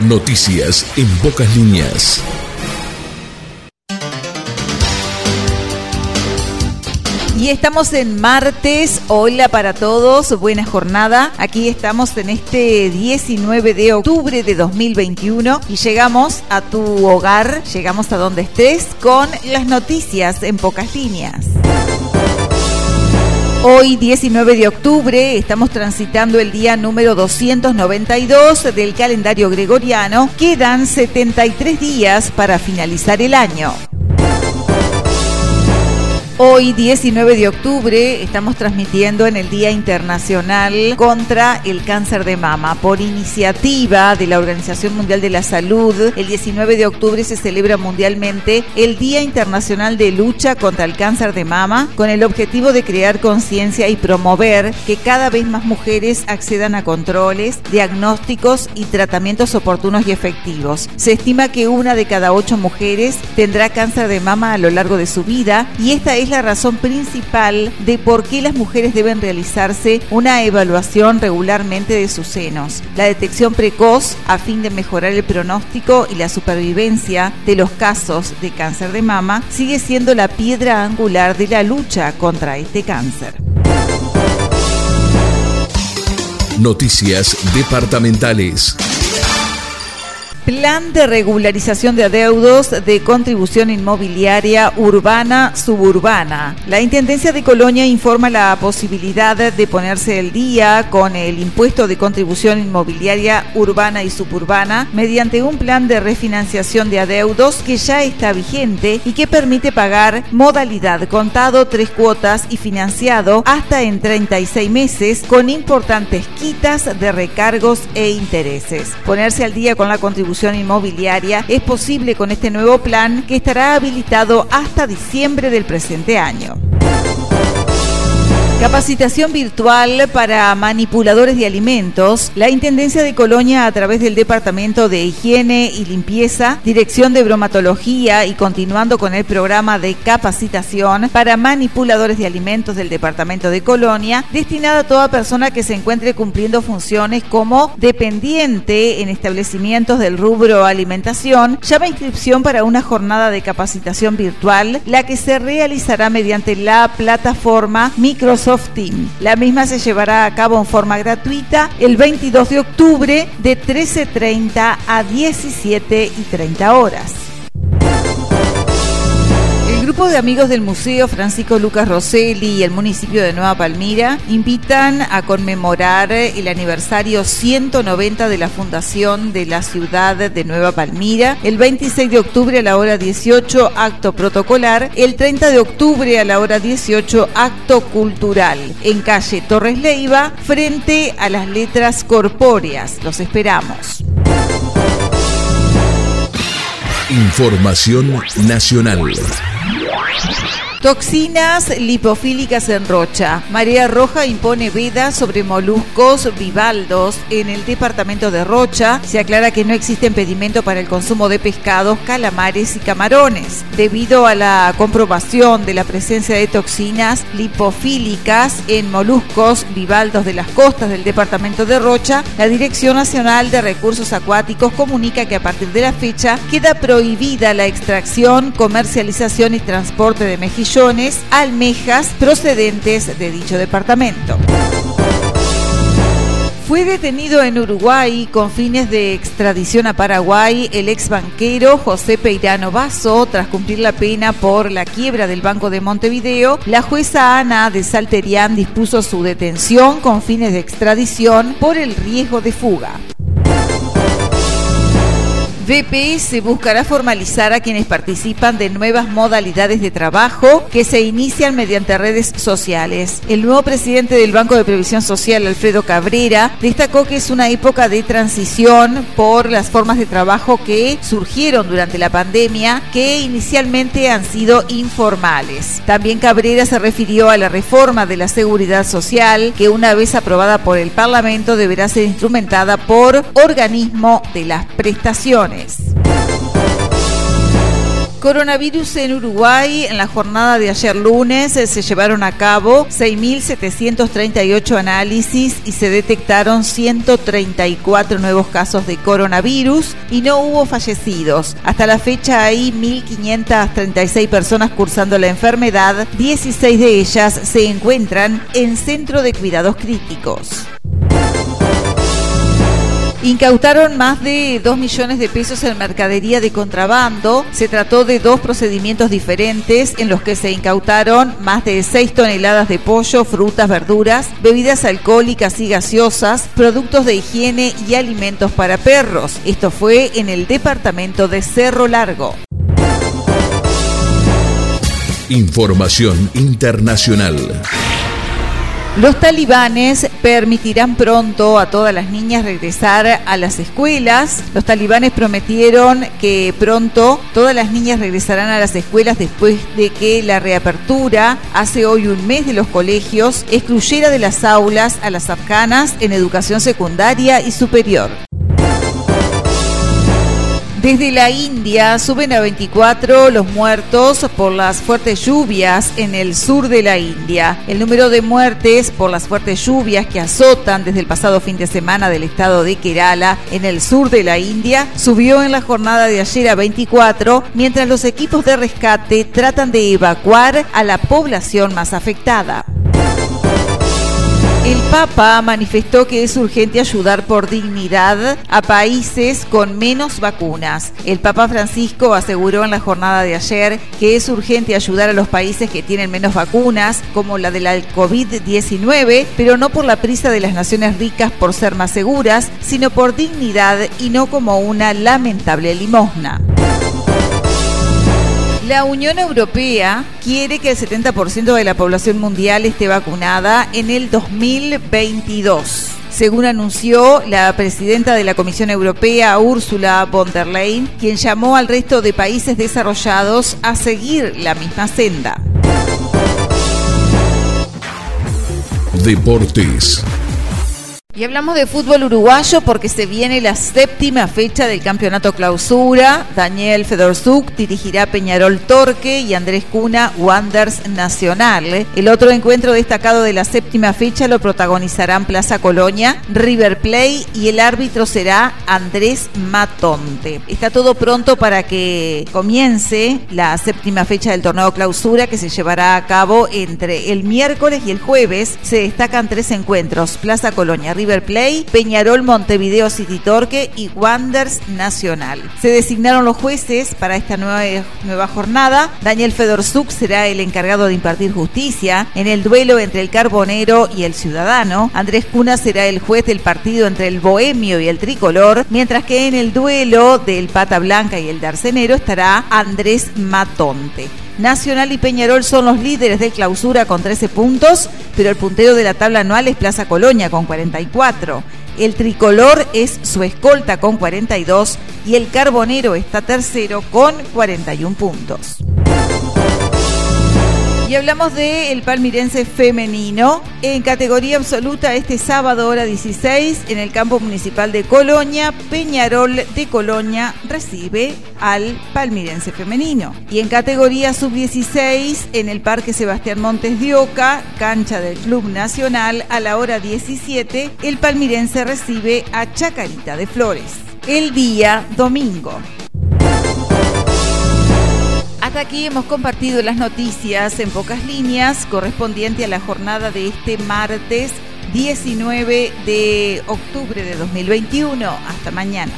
Noticias en pocas líneas. Y estamos en martes. Hola para todos. Buena jornada. Aquí estamos en este 19 de octubre de 2021 y llegamos a tu hogar, llegamos a donde estés con las noticias en pocas líneas. Hoy, 19 de octubre, estamos transitando el día número 292 del calendario gregoriano. Quedan 73 días para finalizar el año. Hoy, 19 de octubre, estamos transmitiendo en el Día Internacional contra el Cáncer de Mama. Por iniciativa de la Organización Mundial de la Salud, el 19 de octubre se celebra mundialmente el Día Internacional de Lucha contra el Cáncer de Mama, con el objetivo de crear conciencia y promover que cada vez más mujeres accedan a controles, diagnósticos y tratamientos oportunos y efectivos. Se estima que una de cada ocho mujeres tendrá cáncer de mama a lo largo de su vida y esta es es la razón principal de por qué las mujeres deben realizarse una evaluación regularmente de sus senos. La detección precoz a fin de mejorar el pronóstico y la supervivencia de los casos de cáncer de mama sigue siendo la piedra angular de la lucha contra este cáncer. Noticias departamentales. Plan de regularización de adeudos de contribución inmobiliaria urbana suburbana. La Intendencia de Colonia informa la posibilidad de ponerse el día con el impuesto de contribución inmobiliaria urbana y suburbana mediante un plan de refinanciación de adeudos que ya está vigente y que permite pagar modalidad contado tres cuotas y financiado hasta en 36 meses con importantes quitas de recargos e intereses. Ponerse al día con la contribución inmobiliaria es posible con este nuevo plan que estará habilitado hasta diciembre del presente año. Capacitación virtual para manipuladores de alimentos. La Intendencia de Colonia, a través del Departamento de Higiene y Limpieza, Dirección de Bromatología y continuando con el programa de capacitación para manipuladores de alimentos del Departamento de Colonia, destinada a toda persona que se encuentre cumpliendo funciones como dependiente en establecimientos del rubro alimentación, llama inscripción para una jornada de capacitación virtual, la que se realizará mediante la plataforma Microsoft Team. La misma se llevará a cabo en forma gratuita el 22 de octubre de 13.30 a 17.30 horas grupo de amigos del Museo Francisco Lucas Rosselli y el municipio de Nueva Palmira invitan a conmemorar el aniversario 190 de la fundación de la ciudad de Nueva Palmira el 26 de octubre a la hora 18 acto protocolar, el 30 de octubre a la hora 18 acto cultural en calle Torres Leiva frente a las letras corpóreas. Los esperamos. Información nacional. Thank you. Toxinas lipofílicas en Rocha. Marea Roja impone veda sobre moluscos bivaldos en el departamento de Rocha. Se aclara que no existe impedimento para el consumo de pescados, calamares y camarones. Debido a la comprobación de la presencia de toxinas lipofílicas en moluscos bivaldos de las costas del departamento de Rocha, la Dirección Nacional de Recursos Acuáticos comunica que a partir de la fecha queda prohibida la extracción, comercialización y transporte de mejillones almejas procedentes de dicho departamento. Fue detenido en Uruguay con fines de extradición a Paraguay el ex banquero José Peirano Basso tras cumplir la pena por la quiebra del Banco de Montevideo. La jueza Ana de Salterián dispuso su detención con fines de extradición por el riesgo de fuga. VPS buscará formalizar a quienes participan de nuevas modalidades de trabajo que se inician mediante redes sociales. El nuevo presidente del Banco de Previsión Social, Alfredo Cabrera, destacó que es una época de transición por las formas de trabajo que surgieron durante la pandemia, que inicialmente han sido informales. También Cabrera se refirió a la reforma de la seguridad social, que una vez aprobada por el Parlamento deberá ser instrumentada por organismo de las prestaciones. Coronavirus en Uruguay. En la jornada de ayer lunes eh, se llevaron a cabo 6.738 análisis y se detectaron 134 nuevos casos de coronavirus y no hubo fallecidos. Hasta la fecha hay 1.536 personas cursando la enfermedad. 16 de ellas se encuentran en centro de cuidados críticos. Incautaron más de 2 millones de pesos en mercadería de contrabando. Se trató de dos procedimientos diferentes en los que se incautaron más de 6 toneladas de pollo, frutas, verduras, bebidas alcohólicas y gaseosas, productos de higiene y alimentos para perros. Esto fue en el departamento de Cerro Largo. Información internacional. Los talibanes permitirán pronto a todas las niñas regresar a las escuelas. Los talibanes prometieron que pronto todas las niñas regresarán a las escuelas después de que la reapertura hace hoy un mes de los colegios excluyera de las aulas a las afganas en educación secundaria y superior. Desde la India suben a 24 los muertos por las fuertes lluvias en el sur de la India. El número de muertes por las fuertes lluvias que azotan desde el pasado fin de semana del estado de Kerala en el sur de la India subió en la jornada de ayer a 24, mientras los equipos de rescate tratan de evacuar a la población más afectada. El Papa manifestó que es urgente ayudar por dignidad a países con menos vacunas. El Papa Francisco aseguró en la jornada de ayer que es urgente ayudar a los países que tienen menos vacunas, como la de la COVID-19, pero no por la prisa de las naciones ricas por ser más seguras, sino por dignidad y no como una lamentable limosna. La Unión Europea quiere que el 70% de la población mundial esté vacunada en el 2022 según anunció la presidenta de la Comisión Europea, Ursula von der Leyen, quien llamó al resto de países desarrollados a seguir la misma senda. Deportes. Y hablamos de fútbol uruguayo porque se viene la séptima fecha del campeonato clausura. Daniel Fedorzuk dirigirá Peñarol Torque y Andrés Cuna Wanders Nacional. El otro encuentro destacado de la séptima fecha lo protagonizarán Plaza Colonia, River Play y el árbitro será Andrés Matonte. Está todo pronto para que comience la séptima fecha del torneo clausura que se llevará a cabo entre el miércoles y el jueves. Se destacan tres encuentros: Plaza Colonia, River Peñarol Montevideo City Torque y Wanders Nacional. Se designaron los jueces para esta nueva, nueva jornada. Daniel Fedorzuk será el encargado de impartir justicia en el duelo entre el Carbonero y el Ciudadano. Andrés Cuna será el juez del partido entre el Bohemio y el Tricolor, mientras que en el duelo del Pata Blanca y el Darcenero estará Andrés Matonte. Nacional y Peñarol son los líderes de clausura con 13 puntos, pero el puntero de la tabla anual es Plaza Colonia con 44. El tricolor es su escolta con 42 y el carbonero está tercero con 41 puntos. Y hablamos de palmirense femenino en categoría absoluta este sábado hora 16 en el campo municipal de Colonia. Peñarol de Colonia recibe al palmirense femenino. Y en categoría sub-16 en el Parque Sebastián Montes de Oca, cancha del Club Nacional, a la hora 17 el palmirense recibe a Chacarita de Flores. El día domingo. Hasta aquí hemos compartido las noticias en pocas líneas correspondiente a la jornada de este martes 19 de octubre de 2021. Hasta mañana.